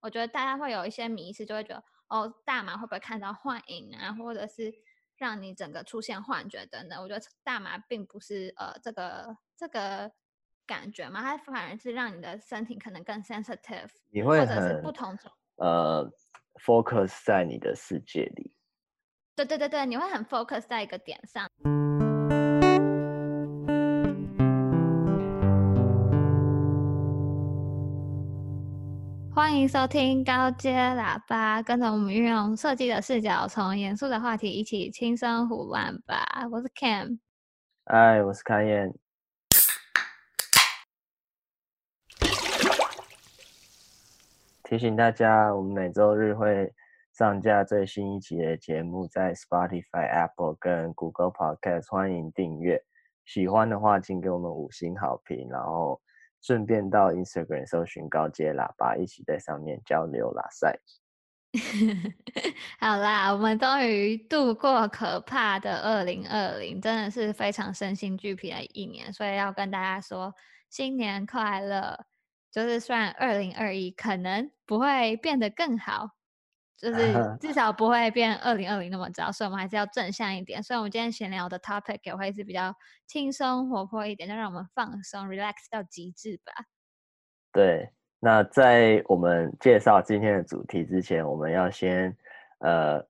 我觉得大家会有一些迷失，就会觉得哦，大麻会不会看到幻影啊，或者是让你整个出现幻觉等等。我觉得大麻并不是呃这个这个感觉嘛，它反而是让你的身体可能更 sensitive，你会或者是不同种呃 focus 在你的世界里。对对对对，你会很 focus 在一个点上。欢迎收听高阶喇叭，跟着我们运用设计的视角，从严肃的话题一起轻松唬烂吧。我是 Cam，嗨，我是开燕。提醒大家，我们每周日会上架最新一集的节目，在 Spotify、Apple 跟 Google Podcast，欢迎订阅。喜欢的话，请给我们五星好评，然后顺便到 Instagram 搜寻高阶喇叭，一起在上面交流喇赛。好啦，我们终于度过可怕的二零二零，真的是非常身心俱疲的一年，所以要跟大家说新年快乐。就是虽然二零二一可能不会变得更好，就 是至少不会变二零二零那么糟，所以我们还是要正向一点。所以我们今天闲聊的 topic 也会是比较轻松活泼一点，就让我们放松 relax 到极致吧。对，那在我们介绍今天的主题之前，我们要先呃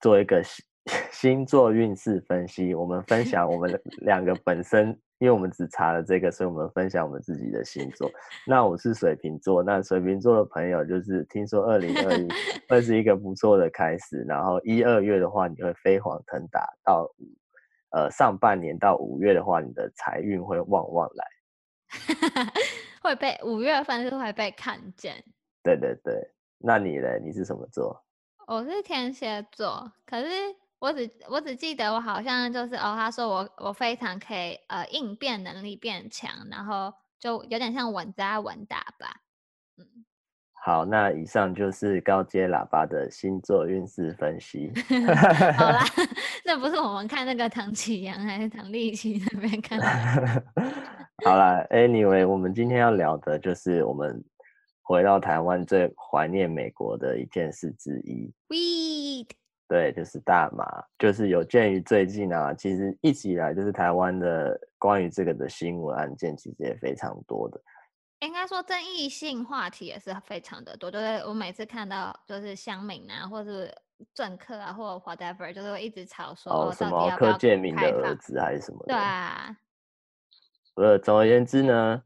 做一个星星座运势分析。我们分享我们两个本身。因为我们只查了这个，所以我们分享我们自己的星座。那我是水瓶座，那水瓶座的朋友就是听说二零二一 会是一个不错的开始，然后一二月的话你会飞黄腾达，到五呃上半年到五月的话，你的财运会旺旺来，会被五月份是会被看见。对对对，那你呢？你是什么座？我是天蝎座，可是。我只我只记得我好像就是哦，他说我我非常可以呃应变能力变强，然后就有点像稳扎稳打吧。嗯，好，那以上就是高阶喇叭的星座运势分析。好啦，那不是我们看那个唐启阳还是唐立淇那边看。好啦，Anyway，我们今天要聊的就是我们回到台湾最怀念美国的一件事之一。Weed。对，就是大麻，就是有鉴于最近啊，其实一直以来就是台湾的关于这个的新闻案件，其实也非常多的。应该说争议性话题也是非常的多，就是我每次看到就是乡民啊，或是政客啊，或者 whatever，就是会一直吵说哦，什么柯建明的儿子还是什么的。对啊。呃，总而言之呢，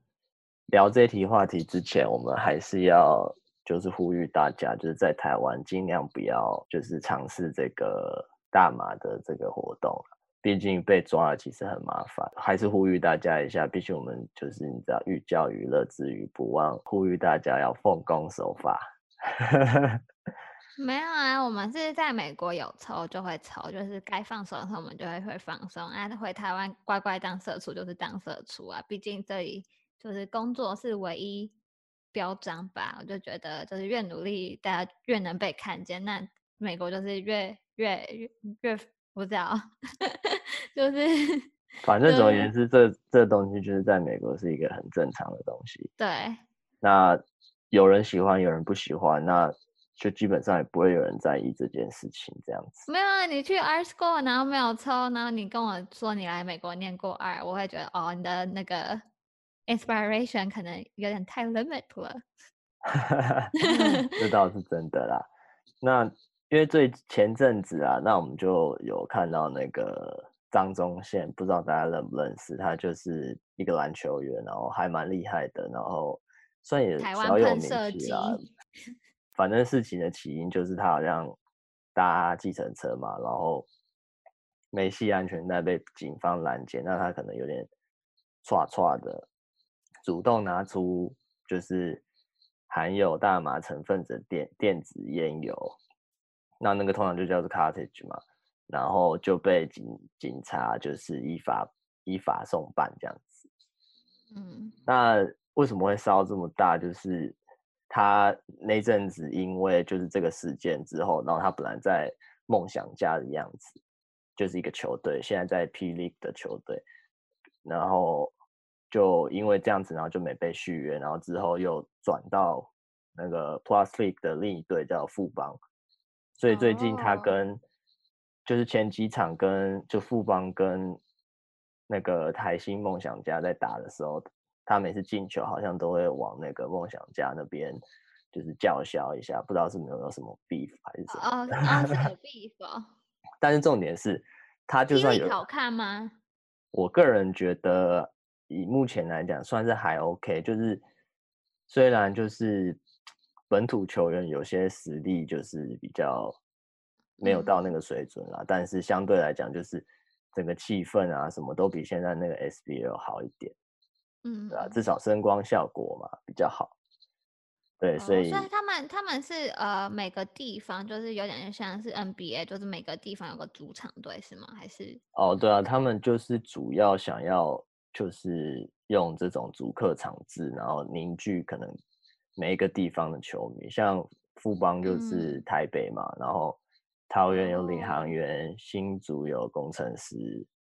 聊这题话题之前，我们还是要。就是呼吁大家，就是在台湾尽量不要就是尝试这个大麻的这个活动，毕竟被抓了其实很麻烦。还是呼吁大家一下，毕竟我们就是你知道寓教于乐之余，不忘呼吁大家要奉公守法。没有啊，我们是在美国有抽就会抽，就是该放手的时候我们就会会放松啊。回台湾乖乖当社畜就是当社畜啊，毕竟这里就是工作是唯一。标章吧，我就觉得就是越努力，大家越能被看见。那美国就是越越越越不知道，就是反正总而言之，这这东西就是在美国是一个很正常的东西。对。那有人喜欢，有人不喜欢，那就基本上也不会有人在意这件事情这样子。没有啊，你去 art school 然后没有抽，然后你跟我说你来美国念过 art，我会觉得哦，你的那个。Inspiration 可能有点太 limit 了，这倒是真的啦。那因为最前阵子啊，那我们就有看到那个张宗宪，不知道大家认不认识？他就是一个篮球员，然后还蛮厉害的，然后算也小有名气啦。反正事情的起因就是他好像搭计程车嘛，然后没系安全带被警方拦截，那他可能有点歘歘的。主动拿出就是含有大麻成分的电电子烟油，那那个通常就叫做 cottage 嘛，然后就被警警察就是依法依法送办这样子。嗯，那为什么会烧这么大？就是他那阵子因为就是这个事件之后，然后他本来在梦想家的样子，就是一个球队，现在在 P League 的球队，然后。就因为这样子，然后就没被续约，然后之后又转到那个 Plus League 的另一队叫富邦，所以最近他跟、oh. 就是前几场跟就富邦跟那个台新梦想家在打的时候，他每次进球好像都会往那个梦想家那边就是叫嚣一下，不知道是没有什么 beef 还是什么？哦，哦，是有 beef 哦。但是重点是，他就算有好看吗？我个人觉得，以目前来讲，算是还 OK。就是虽然就是本土球员有些实力就是比较没有到那个水准啦，嗯、但是相对来讲，就是整个气氛啊，什么都比现在那个 SBL 好一点。嗯，对啊，至少声光效果嘛比较好。对，所以、哦、所以他们他们是呃每个地方就是有点像是 NBA，就是每个地方有个主场队是吗？还是？哦，对啊，他们就是主要想要就是用这种主客场制，然后凝聚可能每一个地方的球迷，像富邦就是台北嘛，嗯、然后桃园有领航员，哦、新竹有工程师，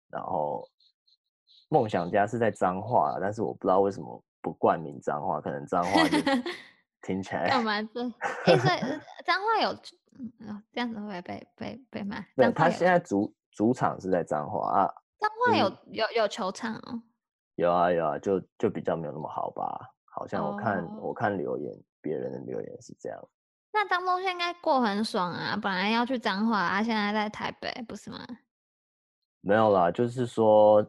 然后梦想家是在彰化，但是我不知道为什么不冠名彰化，可能彰化就。听起来干嘛？这哎，所以彰化有，嗯，这样子会被被被骂？对，他现在主主场是在彰化啊。彰化有有有球场哦。有啊有啊，就就比较没有那么好吧？好像我看、oh. 我看留言，别人的留言是这样。那张东宪应该过很爽啊，本来要去彰化啊，现在在台北，不是吗？没有啦，就是说，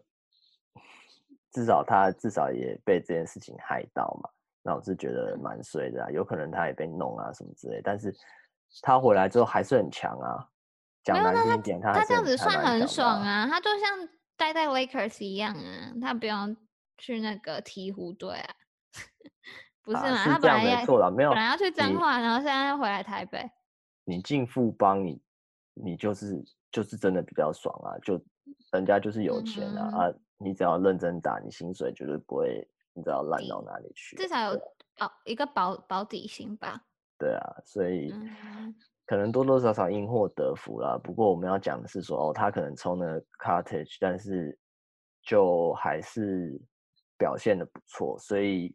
至少他至少也被这件事情害到嘛。那我是觉得蛮衰的啊，有可能他也被弄啊什么之类，但是他回来之后还是很强啊。讲难听一点，他他这样子算很爽啊，他就像待在 Lakers 一样啊，他不用去那个鹈鹕队啊，不是吗？啊、是他本来也错了，没有，本来要去彰化，然后现在要回来台北。你进富邦，你你就是就是真的比较爽啊，就人家就是有钱啊，嗯、啊，你只要认真打，你薪水绝对不会。你知道烂到哪里去？至少有保一个保保底薪吧。对啊，所以可能多多少少因祸得福啦。不过我们要讲的是说，哦，他可能抽了 cottage，但是就还是表现的不错。所以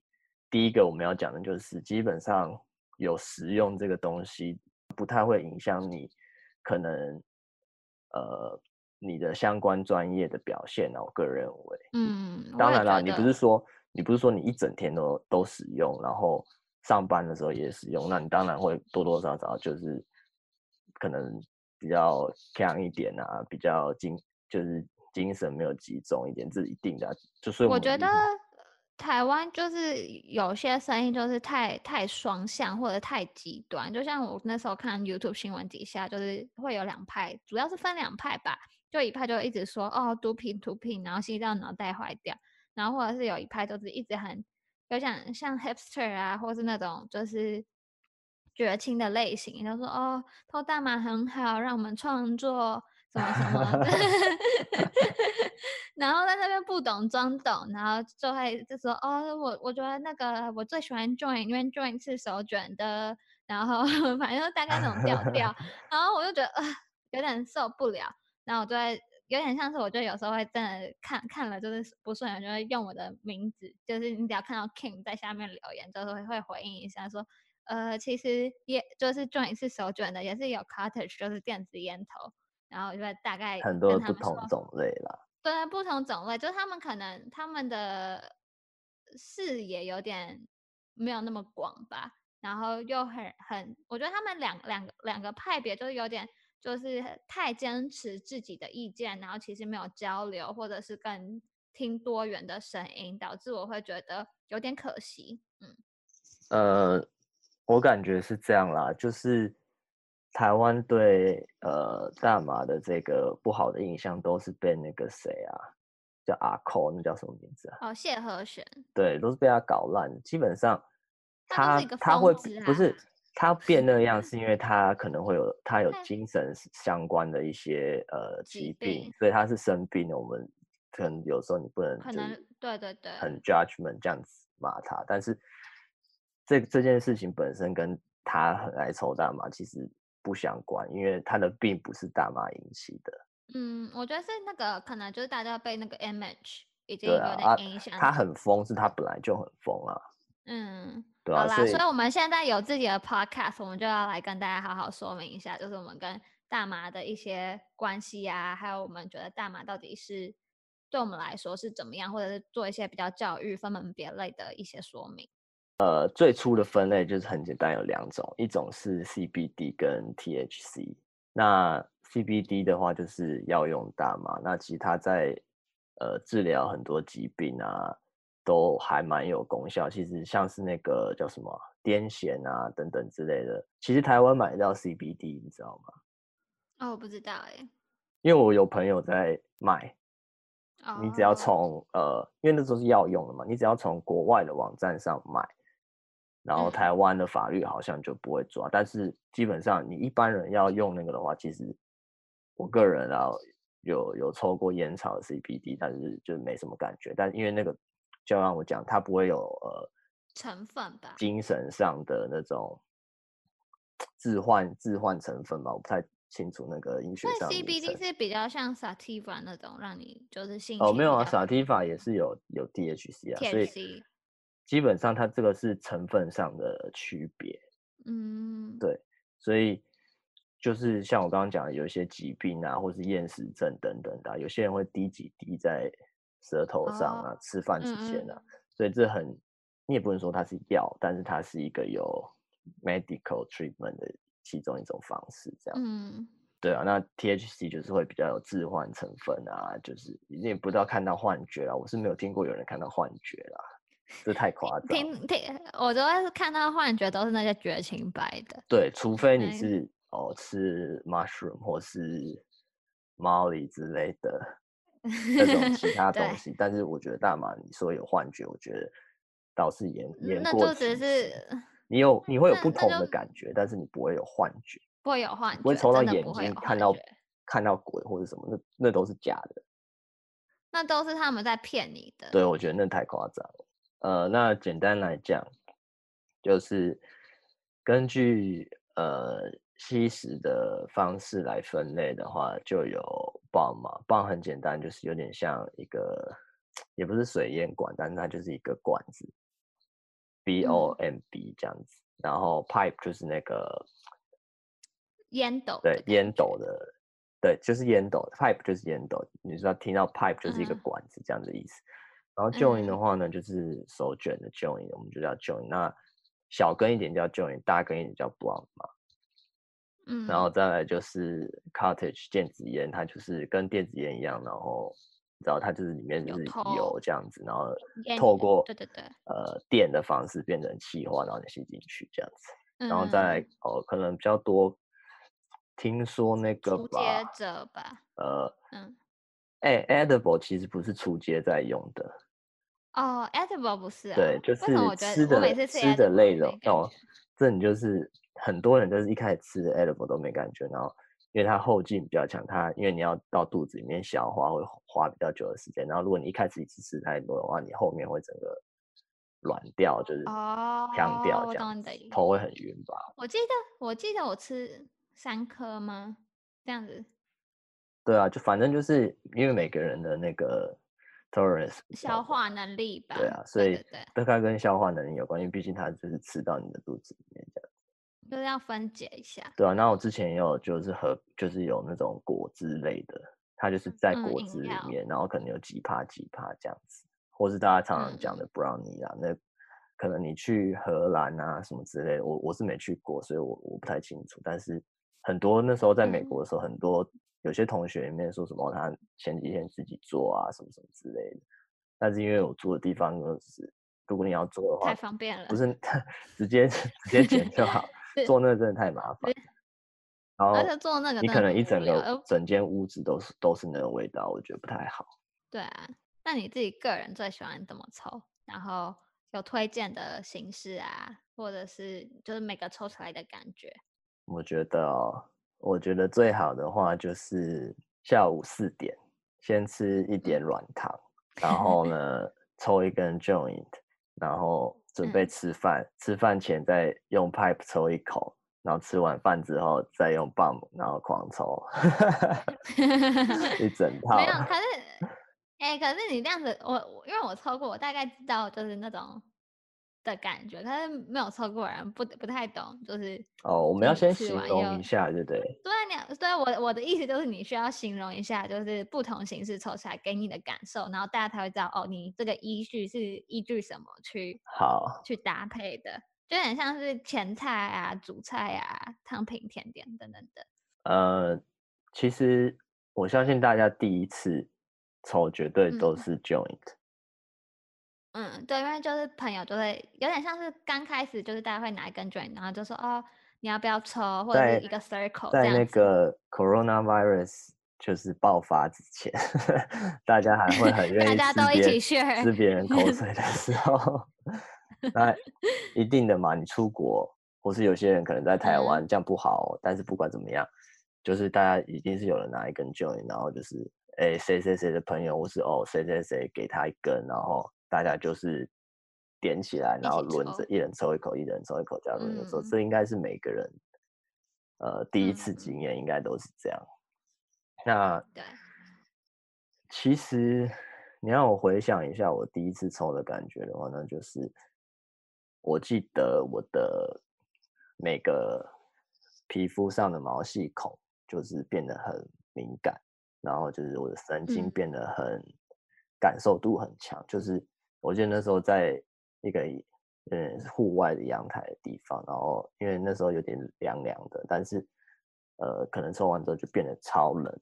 第一个我们要讲的就是，基本上有使用这个东西，不太会影响你可能呃你的相关专业的表现啊。我个人认为，嗯，当然啦，你不是说。你不是说你一整天都都使用，然后上班的时候也使用，那你当然会多多少少就是可能比较强一点啊，比较精就是精神没有集中一点，这是一定的。就是我，我觉得台湾就是有些声音就是太太双向或者太极端，就像我那时候看 YouTube 新闻底下就是会有两派，主要是分两派吧，就一派就一直说哦毒品毒品，然后心脏脑袋坏掉。然后或者是有一派就是一直很有像像 hipster 啊，或是那种就是绝情的类型，就说哦偷大麻很好，让我们创作什么什么的，然后在那边不懂装懂，然后就会就说哦我我觉得那个我最喜欢 joint，因为 joint 是手卷的，然后 反正大概那种调调，然后我就觉得呃有点受不了，然后我就会。有点像是，我就有时候会真的看看了，就是不顺眼，就会用我的名字，就是你只要看到 King 在下面留言，就是会会回应一下，说，呃，其实也就是 joint 是手卷的，也是有 cartridge 就是电子烟头，然后就会大概很多不同种类啦。对，不同种类，就是他们可能他们的视野有点没有那么广吧，然后又很很，我觉得他们两两个两个派别就是有点。就是太坚持自己的意见，然后其实没有交流，或者是更听多元的声音，导致我会觉得有点可惜。嗯，呃，我感觉是这样啦，就是台湾对呃大麻的这个不好的印象，都是被那个谁啊，叫阿扣，那叫什么名字啊？哦，谢和弦。对，都是被他搞烂。基本上他，他他会不是。他变那样是因为他可能会有他有精神相关的一些呃疾病，所以他是生病的。我们可能有时候你不能可能对对对很 judgment 这样子骂他，但是这这件事情本身跟他很爱抽大麻其实不相关，因为他的病不是大麻引起的。嗯，我觉得是那个可能就是大家被那个 image 已经有点影响。他很疯，是他本来就很疯啊。嗯。对啊，好啦，所以，所以我们现在有自己的 podcast，我们就要来跟大家好好说明一下，就是我们跟大麻的一些关系啊，还有我们觉得大麻到底是对我们来说是怎么样，或者是做一些比较教育、分门别类的一些说明。呃，最初的分类就是很简单，有两种，一种是 CBD 跟 THC。那 CBD 的话就是药用大麻，那其实它在呃治疗很多疾病啊，都还蛮有功效。其实像是那个叫什么癫痫啊等等之类的，其实台湾买得到 CBD，你知道吗？哦，我不知道哎，因为我有朋友在卖。哦，你只要从呃，因为那时候是药用的嘛，你只要从国外的网站上买。然后台湾的法律好像就不会抓，嗯、但是基本上你一般人要用那个的话，其实我个人啊有有抽过烟草的 CBD，但是就没什么感觉。但因为那个就让我讲，它不会有呃成分吧，精神上的那种置换置换成分吧，我不太清楚那个医学上。CBD 是比较像 Sativa 那种，让你就是心哦没有啊，Sativa 也是有有 DHC 啊所以。基本上它这个是成分上的区别，嗯，对，所以就是像我刚刚讲的，有一些疾病啊，或是厌食症等等的，有些人会滴几滴在舌头上啊，哦、吃饭之前啊，嗯、所以这很，你也不能说它是药，但是它是一个有 medical treatment 的其中一种方式，这样，嗯，对啊，那 THC 就是会比较有致幻成分啊，就是你也不知道看到幻觉啊，我是没有听过有人看到幻觉啦。这太夸张。听听，我都是看到幻觉，都是那些绝情白的。对，除非你是、嗯、哦吃 mushroom 或是 Molly 之类的 那种其他东西，但是我觉得大麻你说有幻觉，我觉得倒是言言过。那就只是你有你会有不同的感觉，但是你不会有幻觉。不会有幻觉，不会抽到眼睛看到看到鬼或者什么，那那都是假的。那都是他们在骗你的。对，我觉得那太夸张了。呃，那简单来讲，就是根据呃吸食的方式来分类的话，就有 bomb 嘛，bomb 很简单，就是有点像一个，也不是水烟管，但是它就是一个管子，B O M B 这样子。嗯、然后 pipe 就是那个烟斗，对，烟斗的，对，就是烟斗，pipe 就是烟斗。你知道听到 pipe 就是一个管子这样的意思。嗯然后 joint 的话呢，嗯、就是手卷的 joint，我们就叫 joint。那小根一点叫 joint，大根一点叫 blunt 嘛。嗯。然后再来就是 cottage 电子烟，它就是跟电子烟一样，然后然后它就是里面就是油这样子，然后透过对对对呃电的方式变成气化，然后你吸进去这样子。然后再来、嗯、哦，可能比较多，听说那个吧。接着吧。呃嗯。哎、欸、edible 其实不是初阶在用的。哦、oh，edible 不是啊？对，就是吃的吃的类的哦。这你就是很多人就是一开始吃的 edible 都没感觉，然后因为它后劲比较强，它因为你要到肚子里面消化会花比较久的时间。然后如果你一开始一次吃太多的话，你后面会整个软掉，就是哦，僵掉头会很晕吧？我记得我记得我吃三颗吗？这样子？对啊，就反正就是因为每个人的那个。消化能力吧，对啊，所以大概跟消化能力有关，因为毕竟它就是吃到你的肚子里面这样子，就是要分解一下。对啊，那我之前也有就是喝，就是有那种果汁类的，它就是在果汁里面，嗯、然后。可能有几趴几趴这样子，或是大家常常讲的 brownie 啊，嗯、那可能你去荷兰啊什么之类的，我我是没去过，所以我我不太清楚，但是很多那时候在美国的时候，很多。嗯有些同学里面说什么他前几天自己做啊什么什么之类的，但是因为我住的地方就是，如果你要做的话，太方便了，不是直接直接剪就好，做那个真的太麻烦。是然后而且做那个，你可能一整个整间屋子都是都是那个味道，我觉得不太好。对啊，那你自己个人最喜欢怎么抽？然后有推荐的形式啊，或者是就是每个抽出来的感觉？我觉得哦。我觉得最好的话就是下午四点先吃一点软糖，然 后呢抽一根 joint，然后准备吃饭，嗯、吃饭前再用 pipe 抽一口，然后吃完饭之后再用 bomb，然后狂抽，一整套。没有，可是，哎、欸，可是你这样子，我因为我抽过，我大概知道就是那种的感觉，可是没有抽过人不不太懂，就是哦，我们要先形容一下，对不对？对，你对我我的意思就是你需要形容一下，就是不同形式抽出来给你的感受，然后大家才会知道哦，你这个依据是依据什么去好去搭配的，就很像是前菜啊、主菜啊、汤品、甜点等等的。呃，其实我相信大家第一次抽绝对都是 joint。嗯嗯，对，因为就是朋友就会有点像是刚开始就是大家会拿一根 joint，然后就说哦，你要不要抽，或者是一个 circle 在。在那个 coronavirus 就是爆发之前，大家还会很 愿意大家都一起吃别人口水的时候，那一定的嘛，你出国或是有些人可能在台湾、嗯、这样不好、哦，但是不管怎么样，就是大家一定是有人拿一根 joint，然后就是哎谁谁谁的朋友或是哦谁谁谁给他一根，然后。大家就是点起来，然后轮着，一人抽一口，一人抽一口，这样轮着抽。这应该是每个人呃第一次经验，应该都是这样。那对，其实你让我回想一下我第一次抽的感觉的话，那就是我记得我的每个皮肤上的毛细孔就是变得很敏感，然后就是我的神经变得很感受度很强，就是。我记得那时候在一个嗯户外的阳台的地方，然后因为那时候有点凉凉的，但是呃可能抽完之后就变得超冷，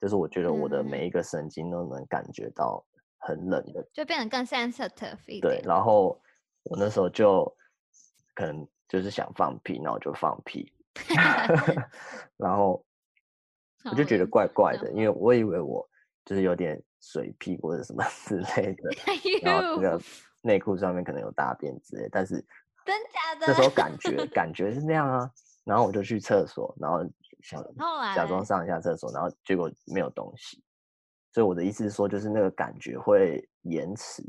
就是我觉得我的每一个神经都能感觉到很冷的，就变得更 sensitive 一点。对，然后我那时候就可能就是想放屁，然后就放屁，然后我就觉得怪怪的，因为我以为我就是有点。水屁或者什么 之类的，然后那个内裤上面可能有大便之类，但是真假的，这时候感 觉感觉是那样啊，然后我就去厕所，然后想假装上一下厕所，然后结果没有东西，所以我的意思是说，就是那个感觉会延迟？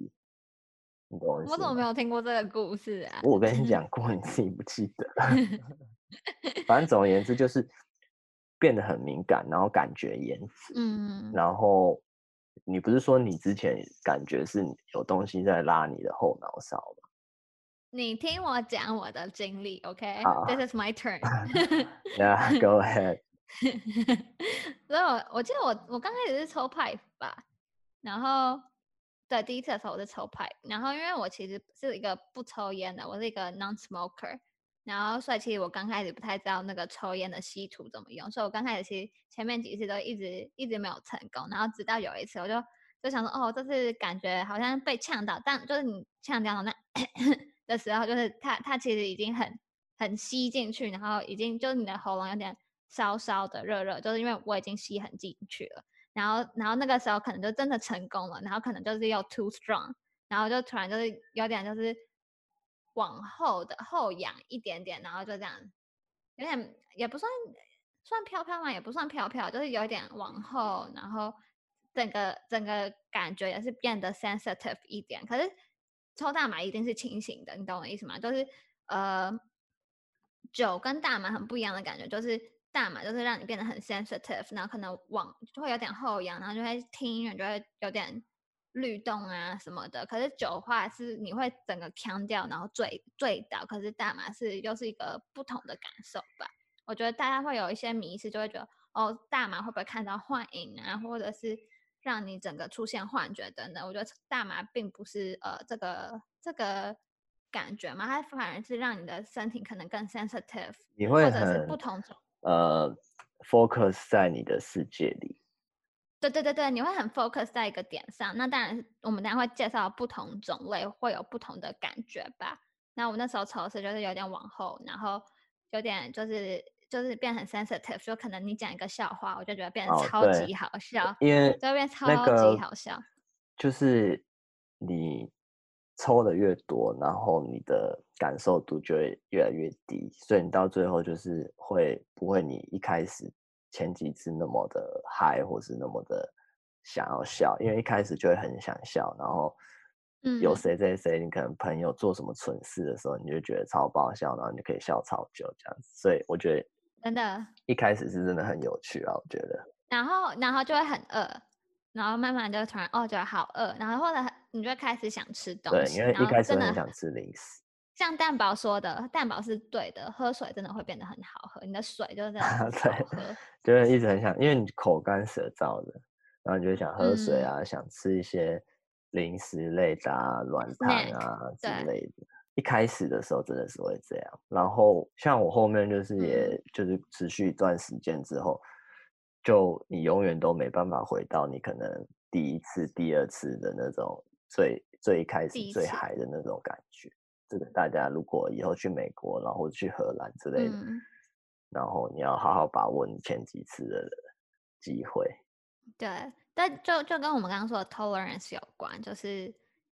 我怎么没有听过这个故事啊？我跟你讲 过，你自己不记得。反正总而言之，就是变得很敏感，然后感觉延迟，嗯，然后。你不是说你之前感觉是有东西在拉你的后脑勺吗？你听我讲我的经历，OK？This、is my turn. Yeah, go ahead. 所以我我记得我我刚开始是抽 pipe 吧，然后对第一次的时候我是抽 pipe，然后因为我其实是一个不抽烟的，我是一个 non-smoker。然后，所以其实我刚开始不太知道那个抽烟的吸吐怎么用，所以我刚开始其实前面几次都一直一直没有成功。然后直到有一次，我就就想说，哦，这次感觉好像被呛到，但就是你呛掉那 的时候，就是它它其实已经很很吸进去，然后已经就是你的喉咙有点烧烧的热热，就是因为我已经吸很进去了。然后然后那个时候可能就真的成功了，然后可能就是又 too strong，然后就突然就是有点就是。往后的后仰一点点，然后就这样，有点也不算算飘飘嘛，也不算飘飘，就是有点往后，然后整个整个感觉也是变得 sensitive 一点。可是抽大麻一定是清醒的，你懂我意思吗？就是呃，酒跟大麻很不一样的感觉，就是大麻就是让你变得很 sensitive，然后可能往就会有点后仰，然后就会听音乐就会有点。律动啊什么的，可是酒话是你会整个腔掉，然后醉醉倒。可是大麻是又是一个不同的感受吧？我觉得大家会有一些迷思，就会觉得哦，大麻会不会看到幻影啊，或者是让你整个出现幻觉等等。我觉得大麻并不是呃这个这个感觉嘛，它反而是让你的身体可能更 sensitive，你会或者是不同种呃 focus 在你的世界里。对对对对，你会很 focus 在一个点上。那当然，我们等下会介绍不同种类会有不同的感觉吧。那我那时候抽是就是有点往后，然后有点就是就是变很 sensitive，就可能你讲一个笑话，我就觉得变得超级好笑，因为就变超级好笑。就是你抽的越多，然后你的感受度就会越来越低，所以你到最后就是会不会你一开始。前几次那么的嗨，或是那么的想要笑，因为一开始就会很想笑，然后有谁谁谁，你可能朋友做什么蠢事的时候，你就觉得超爆笑，然后你就可以笑超久这样子。所以我觉得真的，一开始是真的很有趣啊，我觉得。然后，然后就会很饿，然后慢慢就突然哦，觉得好饿，然后或者你就开始想吃东西对，西，因为一开始很想吃零食。像蛋宝说的，蛋宝是对的，喝水真的会变得很好喝，你的水就是这样 对，就是一直很想，因为你口干舌燥的，然后你就想喝水啊，嗯、想吃一些零食类的、啊、软糖啊之类的。一开始的时候真的是会这样，然后像我后面就是，也就是持续一段时间之后，嗯、就你永远都没办法回到你可能第一次、第二次的那种最最一开始最嗨的那种感觉。这个大家如果以后去美国，然后去荷兰之类的，嗯、然后你要好好把握你前几次的机会。对，但就就跟我们刚刚说的 tolerance 有关，就是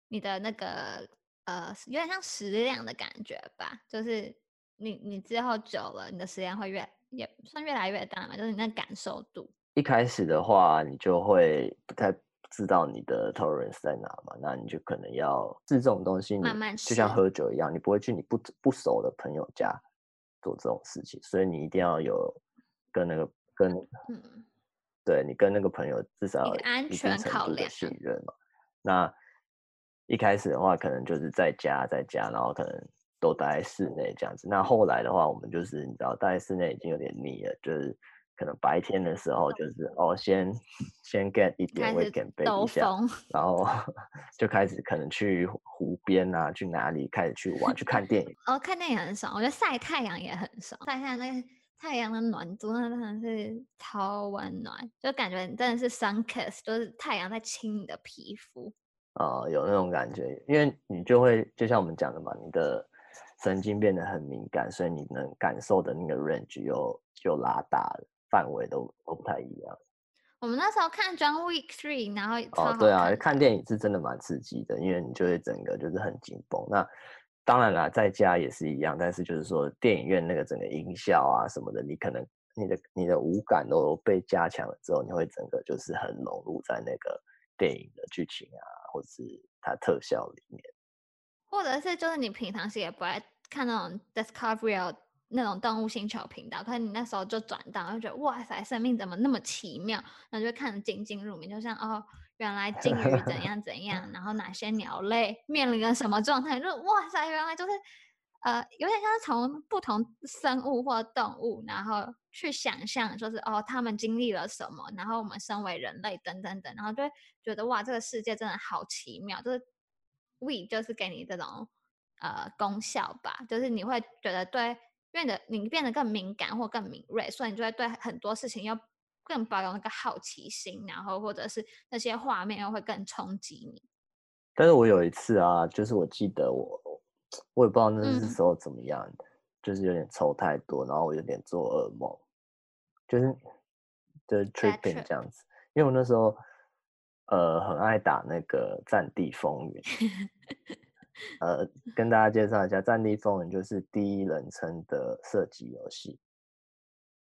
你的那个呃，有点像食量的感觉吧，就是你你之后久了，你的食量会越也算越来越大嘛，就是你那感受度。一开始的话，你就会不太。知道你的 tolerance 在哪嘛？那你就可能要是这种东西，你慢慢就像喝酒一样，你不会去你不不熟的朋友家做这种事情，所以你一定要有跟那个跟，嗯，对你跟那个朋友至少有安全程度的信任嘛。那一开始的话，可能就是在家在家，然后可能都待在室内这样子。那后来的话，我们就是你知道待在室内已经有点腻了，就是。可能白天的时候就是哦，先先 get 一点 weekend 背一下，然后 就开始可能去湖边啊，去哪里开始去玩，去看电影。哦，看电影很爽，我觉得晒太阳也很爽，晒太阳那个太阳的暖度，那真的是超温暖，就感觉你真的是 sun kiss，就是太阳在亲你的皮肤。哦，有那种感觉，因为你就会就像我们讲的嘛，你的神经变得很敏感，所以你能感受的那个 range 又又拉大了。范围都都不太一样。我们那时候看《John Wick Three》，然后哦，对啊，看电影是真的蛮刺激的，因为你就会整个就是很紧绷。那当然啦，在家也是一样，但是就是说电影院那个整个音效啊什么的，你可能你的你的五感都被加强了之后，你会整个就是很融入在那个电影的剧情啊，或者是它特效里面，或者是就是你平常是也不爱看那种 Discovery。那种动物星球频道，可是你那时候就转到，就觉得哇塞，生命怎么那么奇妙？然后就看得津津入迷，就像哦，原来鲸鱼怎样怎样，然后哪些鸟类面临了什么状态，就哇塞，原来就是呃，有点像是从不同生物或动物，然后去想象，就是哦，他们经历了什么，然后我们身为人类等等等，然后就会觉得哇，这个世界真的好奇妙，就是 We 就是给你这种呃功效吧，就是你会觉得对。变得你变得更敏感或更敏锐，所以你就会对很多事情要更保有那个好奇心，然后或者是那些画面又会更冲击你。但是我有一次啊，就是我记得我我也不知道那是时候怎么样，嗯、就是有点抽太多，然后我有点做噩梦，就是就是 tripping 这样子，因为我那时候呃很爱打那个战地风云。呃，跟大家介绍一下，《战地风云》就是第一人称的射击游戏，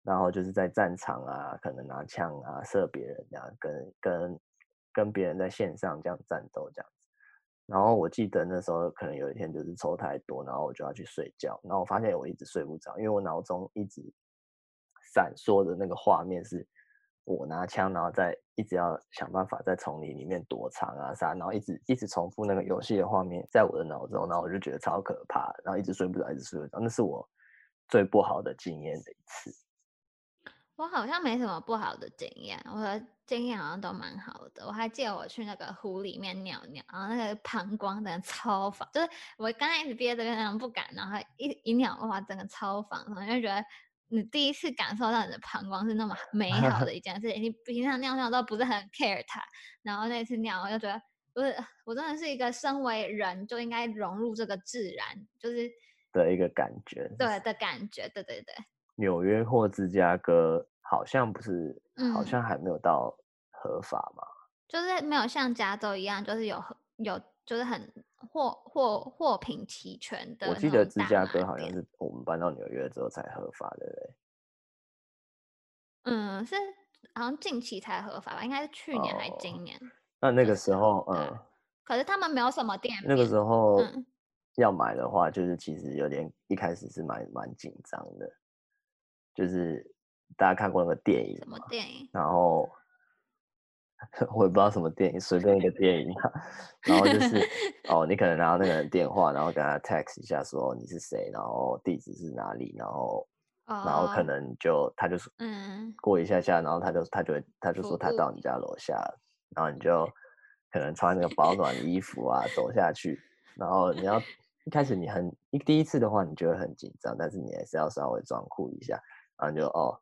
然后就是在战场啊，可能拿枪啊射别人这样，跟跟跟别人在线上这样战斗这样子。然后我记得那时候可能有一天就是抽太多，然后我就要去睡觉，然后我发现我一直睡不着，因为我脑中一直闪烁的那个画面是。我拿枪，然后再一直要想办法在丛林里面躲藏啊啥，然后一直一直重复那个游戏的画面在我的脑中，然后我就觉得超可怕，然后一直睡不着，一直睡不着，那是我最不好的经验的一次。我好像没什么不好的经验，我的经验好像都蛮好的。我还记得我去那个湖里面尿尿，然后那个膀胱真的超放，就是我刚才一直憋着，那种不敢，然后一一尿的话，整个超放松，就觉得。你第一次感受到你的膀胱是那么 美好的一件事情，你 平常尿尿都不是很 care 它，然后那次尿我就觉得，不是，我真的是一个身为人就应该融入这个自然，就是的一个感觉，对的感觉，对对对。纽约或芝加哥好像不是，好像还没有到合法嘛，嗯，就是没有像加州一样，就是有有就是很。货货货品齐全的。我记得芝加哥好像是我们搬到纽约之后才合法的嘞。嗯，是好像近期才合法吧？应该是去年还是今年？哦、那那个时候，嗯。可是他们没有什么店。那个时候，要买的话，就是其实有点一开始是蛮蛮紧张的。就是大家看过那个电影？什么电影？然后 我也不知道什么电影，随便一个电影，然后就是 哦，你可能拿到那个人电话，然后跟他 text 一下说你是谁，然后地址是哪里，然后、oh. 然后可能就他就说嗯，过一下下，然后他就他就会他就说他到你家楼下，然后你就可能穿那个保暖衣服啊走下去，然后你要 一开始你很一第一次的话你就会很紧张，但是你还是要稍微装酷一下，然后你就哦，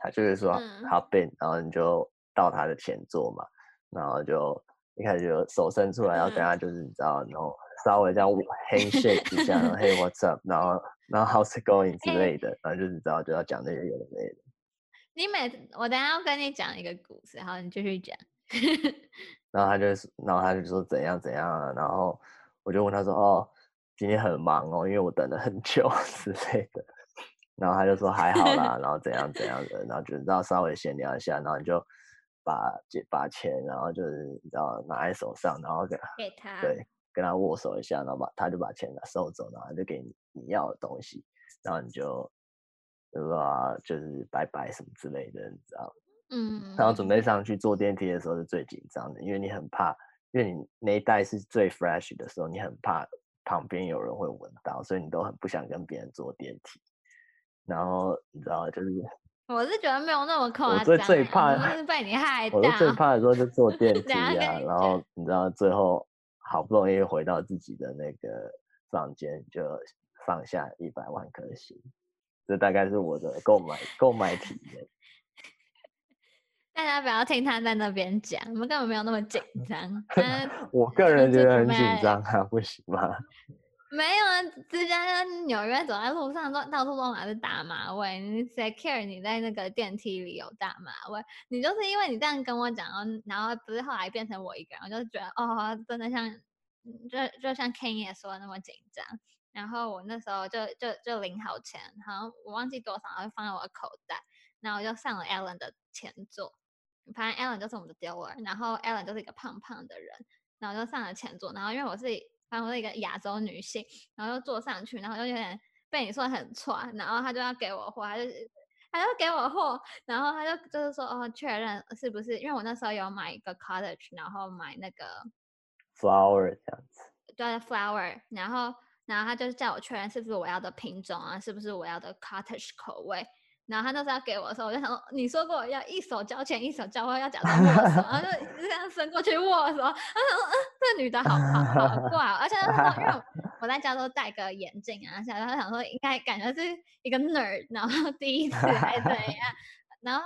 他就会说 in，然后你就。到他的前座嘛，然后就一开始就手伸出来，然后等下就是你知道，然后稍微这样 handshake 一下，然后 Hey what's up，然后然后 How's it going 之类的，然后就是你知道就要讲那些有的没的。你每我等下要跟你讲一个故事，好，你继续讲。然后他就然后他就说怎样怎样啊，然后我就问他说哦，今天很忙哦，因为我等了很久之类的。然后他就说还好啦，然后怎样怎样的，然后就你知道稍微闲聊一下，然后你就。把把钱，然后就是你知道拿在手上，然后给他给他，对，跟他握手一下，然后把他就把钱拿收走，然后就给你你要的东西，然后你就对吧？就是拜拜什么之类的，你知道？嗯。然后准备上去坐电梯的时候是最紧张的，因为你很怕，因为你那一代是最 fresh 的时候，你很怕旁边有人会闻到，所以你都很不想跟别人坐电梯。然后你知道就是。我是觉得没有那么夸张，我最最怕就是被你害到。我最怕的时候就坐电 梯啊，然后你知道最后好不容易回到自己的那个房间，就放下一百万颗心，这大概是我的购买购买体验。大家不要听他在那边讲，我们根本没有那么紧张。我个人觉得很紧张啊，不行吗？没有啊，芝加哥、纽约走在路上都到处都拿着大马位，你谁 care 你在那个电梯里有大马位？你就是因为你这样跟我讲，然后然后不是后来变成我一个人，我就觉得哦，真的像就就像 Ken 也说的那么紧张。然后我那时候就就就领好钱，好像我忘记多少，然后放在我的口袋，然后我就上了 Alan 的前座，反正 Alan 就是我们的 dealer，然后 Alan 就是一个胖胖的人，然后就上了前座，然后因为我是。然后一个亚洲女性，然后又坐上去，然后就有点被你说很错，然后他就要给我货，他就他就给我货，然后他就就是说哦，确认是不是？因为我那时候有买一个 cottage，然后买那个 flower 这样子，对，flower，然后然后他就叫我确认是不是我要的品种啊，是不是我要的 cottage 口味。然后他那时候要给我的时候，我就想说，你说过要一手交钱一手交货，要假装握手，然后就这样伸过去握手。他说，嗯，这女的好好好怪，而且他说，因为我在家都戴个眼镜啊，然后他想说应该感觉是一个 nerd，然后第一次还怎样，然后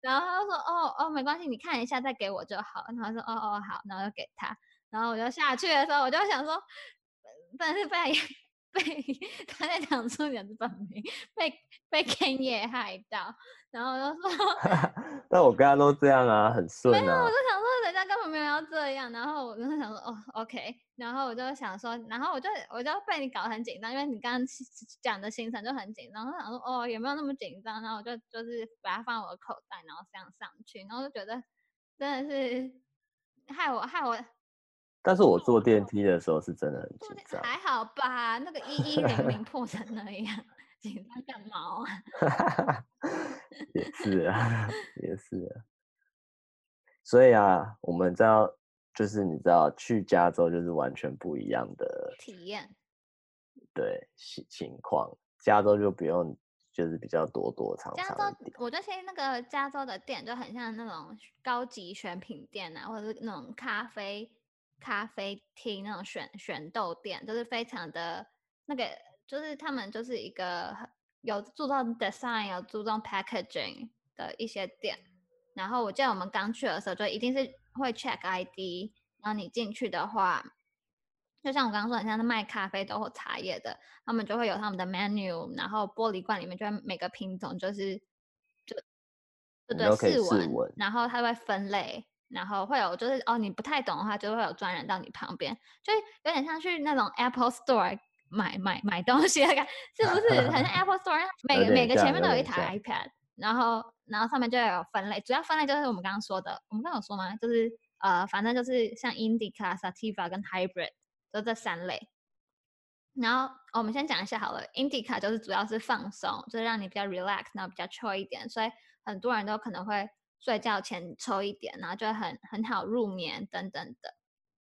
然后他就说，哦哦，没关系，你看一下再给我就好。然后说，哦哦好，然后就给他。然后我就下去的时候，我就想说，但是被。被 他在讲出你的本名，被被 Ken 也害到，然后我就说，但我跟他都这样啊，很顺啊。没有，我就想说人家根本没有要这样，然后我就想说哦，OK，然后我就想说，然后我就我就被你搞得很紧张，因为你刚刚讲的行程就很紧张，我想说哦，有没有那么紧张？然后我就就是把它放我的口袋，然后这样上去，然后就觉得真的是害我害我。但是我坐电梯的时候是真的很紧张，还好吧？那个一一零零破成那 样，紧张干嘛啊？也 是啊，也是啊。所以啊，我们知道，就是你知道，去加州就是完全不一样的体验。对，情情况，加州就不用，就是比较躲躲藏藏。加州，我就听那个加州的店就很像那种高级选品店啊，或者是那种咖啡。咖啡厅那种选选豆店，就是非常的那个，就是他们就是一个有注重 design、有注重 packaging 的一些店。然后我记得我们刚去的时候，就一定是会 check ID。然后你进去的话，就像我刚刚说，很像是卖咖啡豆或茶叶的，他们就会有他们的 menu。然后玻璃罐里面就会每个品种就是就对对试闻，然后它会分类。然后会有，就是哦，你不太懂的话，就会有专人到你旁边，就有点像去那种 Apple Store 买买买东西的感觉，是不是？很像 Apple Store，每个每个前面都有一台 iPad，然后然后上面就有分类，主要分类就是我们刚刚说的，我们刚刚有说吗？就是呃，反正就是像 Indica、Sativa 跟 Hybrid，就这三类。然后、哦、我们先讲一下好了，Indica 就是主要是放松，就是让你比较 relax，然后比较 chill 一点，所以很多人都可能会。睡觉前抽一点，然后就很很好入眠等等的。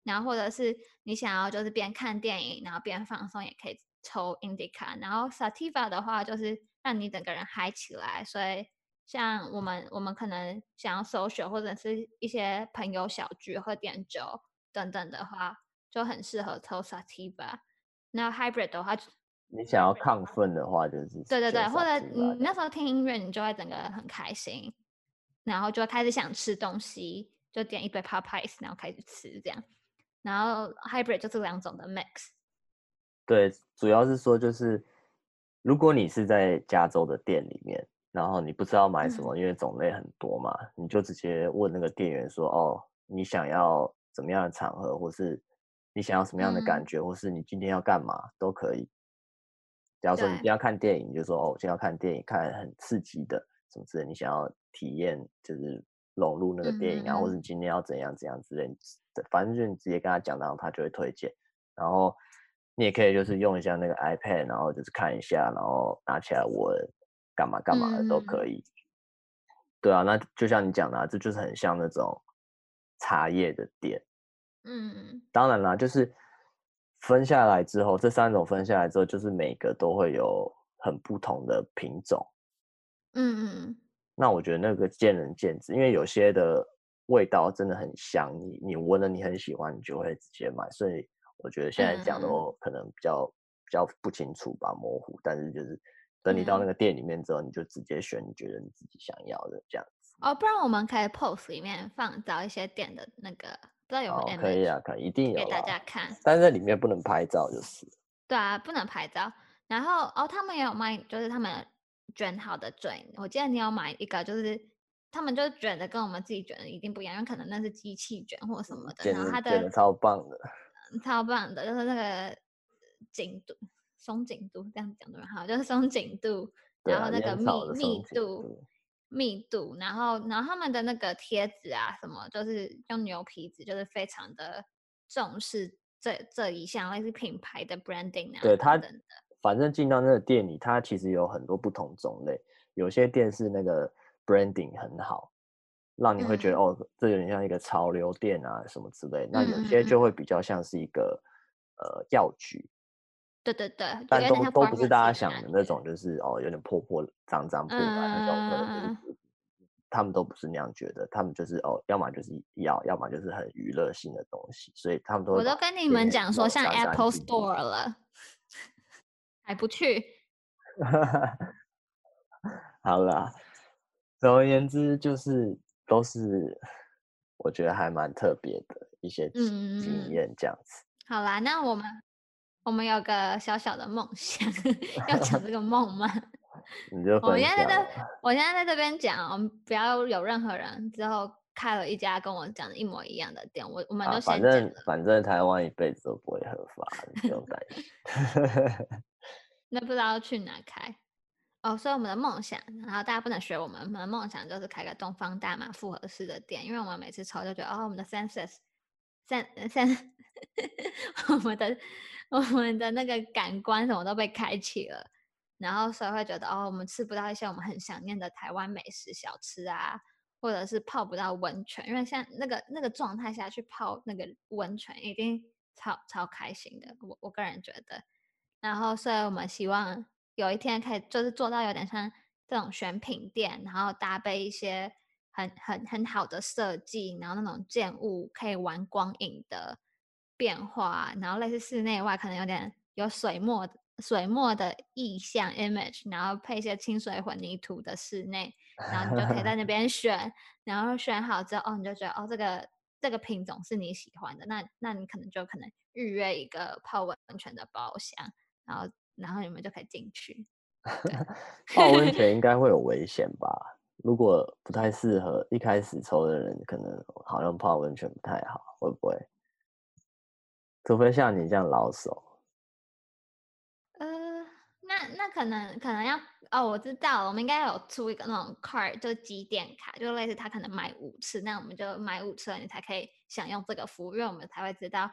然后或者是你想要就是边看电影然后边放松，也可以抽 Indica。然后 Sativa 的话就是让你整个人嗨起来，所以像我们我们可能想要 social 或者是一些朋友小聚喝点酒等等的话，就很适合抽 Sativa。那 Hybrid 的话，你想要亢奋的话就是对对对，或者你那时候听音乐，你就会整个很开心，然后就开始想吃东西，就点一堆 Popeyes，然后开始吃这样。然后 hybrid 就是两种的 mix。对，主要是说就是，如果你是在加州的店里面，然后你不知道买什么，嗯、因为种类很多嘛，你就直接问那个店员说：“哦，你想要怎么样的场合，或是你想要什么样的感觉，嗯、或是你今天要干嘛都可以。”假如说你今天要看电影，你就说：“哦，我今天要看电影，看很刺激的什么之类，你想要体验就是融入那个电影啊，嗯、或者你今天要怎样怎样之类。”反正就你直接跟他讲，然后他就会推荐。然后你也可以就是用一下那个 iPad，然后就是看一下，然后拿起来我，干嘛干嘛的都可以。嗯、对啊，那就像你讲的、啊，这就是很像那种茶叶的店。嗯，当然啦，就是分下来之后，这三种分下来之后，就是每个都会有很不同的品种。嗯嗯。那我觉得那个见仁见智，因为有些的。味道真的很香，你你闻了你很喜欢，你就会直接买。所以我觉得现在讲的可能比较、嗯、比较不清楚吧，模糊。但是就是等你到那个店里面之后，嗯、你就直接选你觉得你自己想要的这样子。哦，不然我们可以 post 里面放找一些店的那个，不知道有没有、哦？可以啊，可以，一定有给大家看。但是在里面不能拍照，就是。对啊，不能拍照。然后哦，他们也有卖，就是他们卷好的卷。我记得你有买一个，就是。他们就卷的跟我们自己卷的一定不一样，因为可能那是机器卷或什么的。然后它的，的超棒的，超棒的，就是那个紧度、松紧度这样讲的好，就是松紧度，啊、然后那个密密度、密度，然后然后他们的那个贴纸啊什么，就是用牛皮纸，就是非常的重视这这一项类似品牌的 branding 啊。对它的，反正进到那个店里，它其实有很多不同种类，有些店是那个。branding 很好，让你会觉得、嗯、哦，这有点像一个潮流店啊什么之类。那有些就会比较像是一个、嗯、呃药局，对对对，但都都不是大家想的那种，就是哦有点破破脏脏破烂那种的、嗯就是。他们都不是那样觉得，他们就是哦，要么就是药，要么就是很娱乐性的东西。所以他们都我都跟你们讲说，像 Apple Store 了，还不去？好啦。总而言之，就是都是我觉得还蛮特别的一些经验，这样子、嗯。好啦，那我们我们有个小小的梦想，要讲这个梦吗？你就我现在在这，我现在在这边讲，我们不要有任何人之后开了一家跟我讲的一模一样的店，我我们都先、啊、反正反正台湾一辈子都不会合法，你不用担心。那不知道去哪开？哦，所以我们的梦想，然后大家不能学我们。我们的梦想就是开个东方大麻复合式的店，因为我们每次抽就觉得，哦，我们的 senses，三三我们的我们的那个感官什么都被开启了，然后所以会觉得，哦，我们吃不到一些我们很想念的台湾美食小吃啊，或者是泡不到温泉，因为像那个那个状态下去泡那个温泉，一定超超开心的。我我个人觉得，然后所以我们希望。有一天可以就是做到有点像这种选品店，然后搭配一些很很很好的设计，然后那种建物可以玩光影的变化，然后类似室内外可能有点有水墨水墨的意象 image，然后配一些清水混凝土的室内，然后你就可以在那边选，然后选好之后哦，你就觉得哦这个这个品种是你喜欢的，那那你可能就可能预约一个泡温泉的包厢，然后。然后你们就可以进去。泡温泉 应该会有危险吧？如果不太适合一开始抽的人，可能好像泡温泉不太好，会不会？除非像你这样老手。呃，那那可能可能要哦，我知道了，我们应该有出一个那种 card，就是积点卡，就类似他可能买五次，那我们就买五次，你才可以享用这个服务，因为我们才会知道，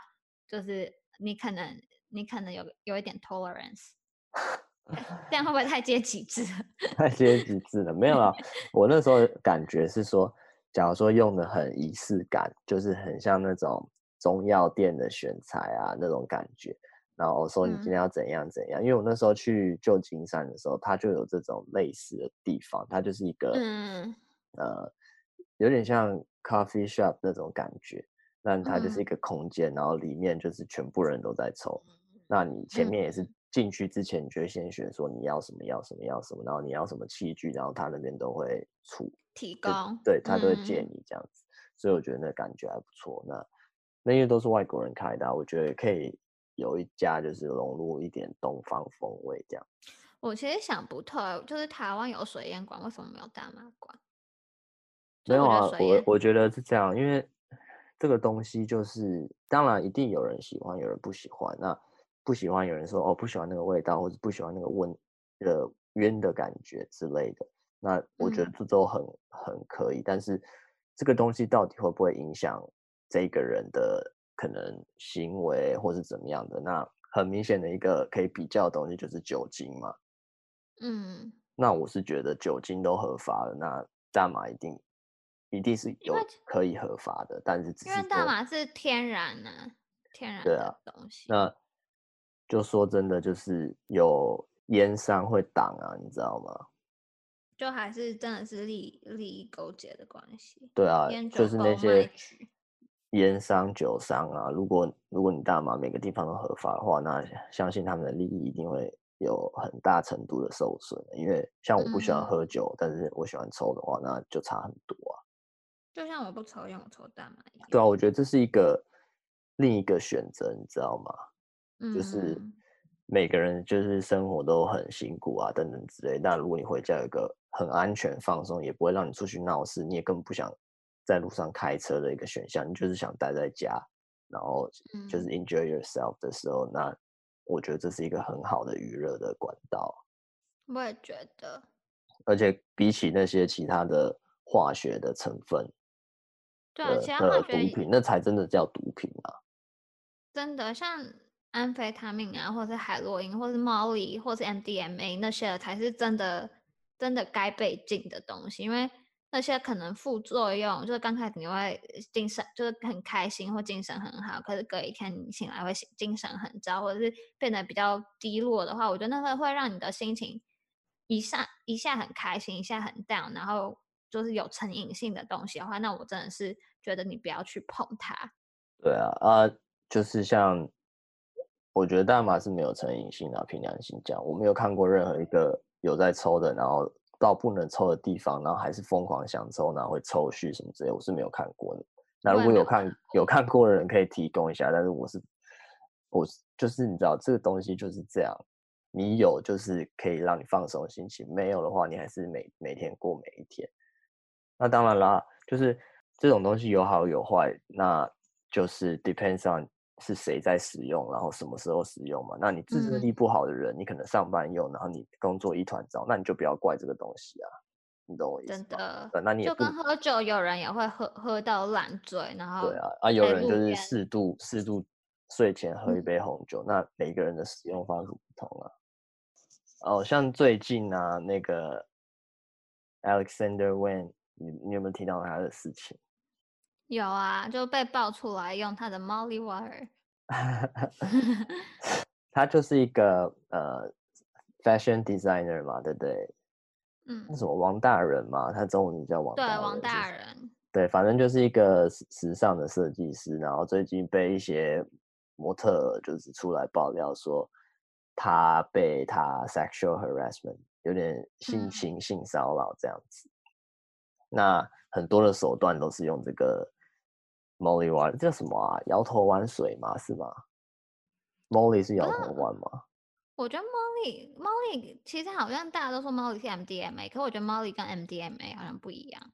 就是你可能你可能有有一点 tolerance。这样会不会太阶级制？太阶级制了，没有啊。我那时候感觉是说，假如说用的很仪式感，就是很像那种中药店的选材啊那种感觉。然后我说你今天要怎样怎样，嗯、因为我那时候去旧金山的时候，它就有这种类似的地方，它就是一个，嗯、呃，有点像 coffee shop 那种感觉，但它就是一个空间，嗯、然后里面就是全部人都在抽，那你前面也是进去之前，你就会先选说你要什么要什么要什么，然后你要什么器具，然后他那边都会出提供，对，他都会借你这样子，嗯、所以我觉得那感觉还不错。那那因为都是外国人开的、啊，我觉得可以。有一家就是融入一点东方风味这样。我其实想不透，就是台湾有水烟馆，为什么没有大麻馆？没有啊，我我觉得是这样，因为这个东西就是，当然一定有人喜欢，有人不喜欢。那不喜欢有人说哦，不喜欢那个味道，或者不喜欢那个温的晕的感觉之类的。那我觉得这都很、嗯、很可以，但是这个东西到底会不会影响这个人的？可能行为或是怎么样的，那很明显的一个可以比较的东西就是酒精嘛。嗯，那我是觉得酒精都合法了，那大麻一定一定是有可以合法的，但是只是因为大麻是天然的，天然的东西。那就说真的，就是有烟商会挡啊，你知道吗？就还是真的是利利益勾结的关系。对啊，就是那些。烟商、酒商啊，如果如果你大麻每个地方都合法的话，那相信他们的利益一定会有很大程度的受损。因为像我不喜欢喝酒，嗯、但是我喜欢抽的话，那就差很多啊。就像我不抽烟，我抽大麻一样。对啊，我觉得这是一个另一个选择，你知道吗？嗯、就是每个人就是生活都很辛苦啊，等等之类。那如果你回家有一个很安全、放松，也不会让你出去闹事，你也根本不想。在路上开车的一个选项，你就是想待在家，然后就是 enjoy yourself 的时候，嗯、那我觉得这是一个很好的娱乐的管道。我也觉得，而且比起那些其他的化学的成分，对啊，其他化学毒品那才真的叫毒品啊！真的，像安非他命啊，或是海洛因，或是 Molly，或是 MDMA 那些才是真的真的该被禁的东西，因为。那些可能副作用，就是刚开始你会精神就是很开心或精神很好，可是隔一天你醒来会精神很糟，或者是变得比较低落的话，我觉得那个会让你的心情一下一下很开心，一下很 down，然后就是有成瘾性的东西的话，那我真的是觉得你不要去碰它。对啊，啊，就是像我觉得大麻是没有成瘾性的，凭良心讲，我没有看过任何一个有在抽的，然后。到不能抽的地方，然后还是疯狂想抽，然后会抽蓄什么之类，我是没有看过的。那如果有看有看过的人可以提供一下，但是我是我就是你知道这个东西就是这样，你有就是可以让你放松心情，没有的话你还是每每天过每一天。那当然啦，就是这种东西有好有坏，那就是 depends on。是谁在使用，然后什么时候使用嘛？那你自制力不好的人，嗯、你可能上班用，然后你工作一团糟，那你就不要怪这个东西啊，你懂我意思吗？真的，那你也就跟喝酒，有人也会喝喝到烂醉，然后对啊，啊有人就是适度适度睡前喝一杯红酒，嗯、那每个人的使用方式不同啊。哦，像最近啊，那个 Alexander Wang，你你有没有听到他的事情？有啊，就被爆出来用他的 Molly Water，他就是一个呃 fashion designer 嘛，对不对？嗯，那什么王大人嘛，他中文名叫王大人。对，王大人。对，反正就是一个时时尚的设计师，然后最近被一些模特就是出来爆料说，他被他 sexual harassment，有点性侵、性骚扰这样子。嗯、那很多的手段都是用这个。Molly 这叫什么啊？摇头玩水吗？是吗？Molly 是摇头丸吗？我觉得 Molly Molly 其实好像大家都说 Molly 是 MDMA，可我觉得 Molly 跟 MDMA 好像不一样。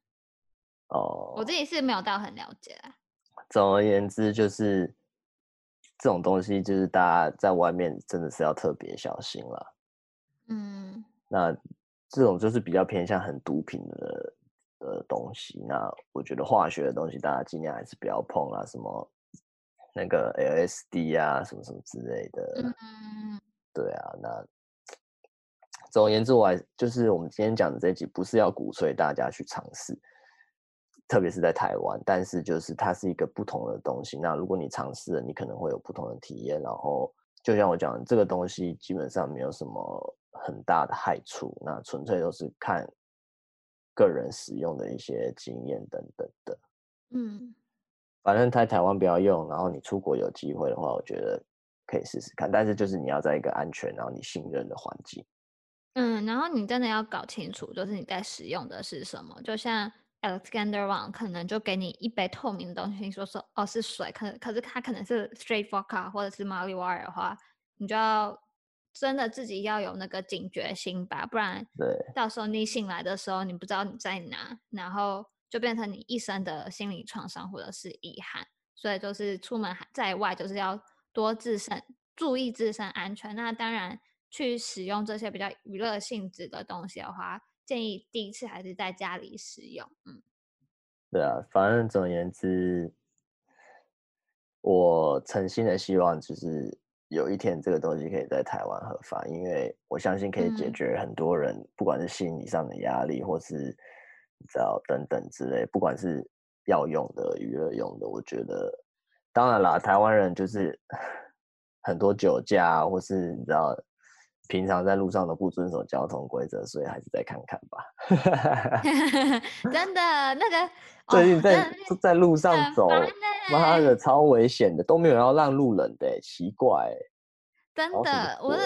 哦，我自己是没有到很了解。总而言之，就是这种东西，就是大家在外面真的是要特别小心了。嗯，那这种就是比较偏向很毒品的。的东西，那我觉得化学的东西大家尽量还是不要碰啊，什么那个 LSD 啊，什么什么之类的。嗯，对啊，那总而言之，我还就是我们今天讲的这一集，不是要鼓吹大家去尝试，特别是在台湾，但是就是它是一个不同的东西。那如果你尝试了，你可能会有不同的体验。然后就像我讲的，这个东西基本上没有什么很大的害处，那纯粹都是看个人使用的一些经验等等的。嗯，反正在台湾不要用，然后你出国有机会的话，我觉得可以试试看。但是就是你要在一个安全，然后你信任的环境。嗯，然后你真的要搞清楚，就是你在使用的是什么。就像 Alexander Wang 可能就给你一杯透明的东西，说说哦是水，可可是它可能是 Straight Vodka 或者是 Muddy Water 的话，你就要真的自己要有那个警觉心吧，不然对，到时候你醒来的时候，你不知道你在哪，然后就变成你一生的心理创伤或者是遗憾。所以就是出门在外就是要多自身注意自身安全。那当然。去使用这些比较娱乐性质的东西的话，建议第一次还是在家里使用。嗯，对啊，反正总而言之，我诚心的希望就是有一天这个东西可以在台湾合法，因为我相信可以解决很多人，嗯、不管是心理上的压力，或是你知道等等之类，不管是要用的、娱乐用的，我觉得，当然啦，台湾人就是 很多酒驾，或是你知道。平常在路上都不遵守交通规则，所以还是再看看吧。真的，那个最近在、哦、在路上走，妈的超危险的，都没有要让路人的，奇怪。真的，我是，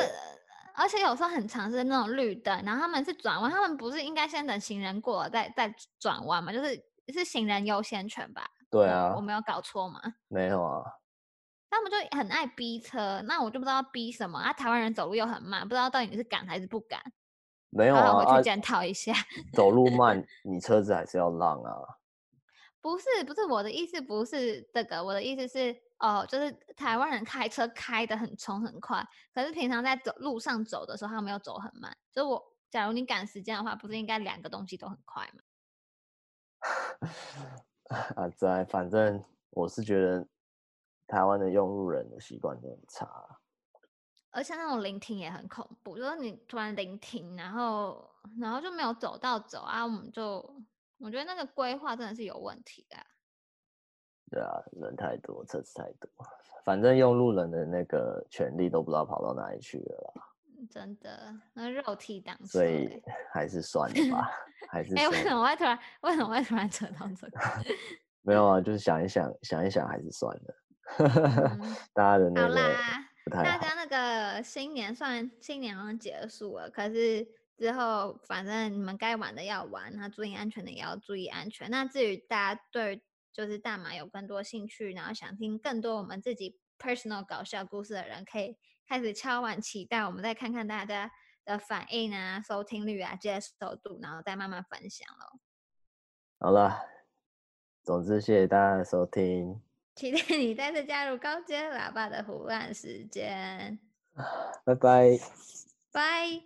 而且有时候很长是那种绿灯，然后他们是转弯，他们不是应该先等行人过了再再转弯吗？就是是行人优先权吧？对啊，我没有搞错吗？没有啊。他们就很爱逼车，那我就不知道逼什么啊。台湾人走路又很慢，不知道到底是赶还是不赶。没有啊，我回去检讨一下。啊、走路慢，你车子还是要让啊。不是不是，我的意思不是这个，我的意思是哦，就是台湾人开车开得很冲很快，可是平常在走路上走的时候，他没有走很慢。所以我假如你赶时间的话，不是应该两个东西都很快吗？啊，在反正我是觉得。台湾的用路人的习惯都很差，而且那种临停也很恐怖，就是你突然临停，然后然后就没有走到走啊，我们就我觉得那个规划真的是有问题的。对啊，人太多，车子太多，反正用路人的那个权利都不知道跑到哪里去了啦。真的，那肉体挡车，所以还是算了吧，还是。哎、欸，为什么会突然？为什么会突然扯到这个？没有啊，就是想一想，想一想，还是算了。大家的那个好，好啦，大家那个新年算新年好像结束了，可是之后反正你们该玩的要玩，那注意安全的也要注意安全。那至于大家对就是大麻有更多兴趣，然后想听更多我们自己 personal 搞笑故事的人，可以开始敲碗期待，我们再看看大家的反应啊、收听率啊、接受度，然后再慢慢分享喽。好了，总之谢谢大家的收听。期待你再次加入高阶喇叭的胡乱时间。拜拜。拜。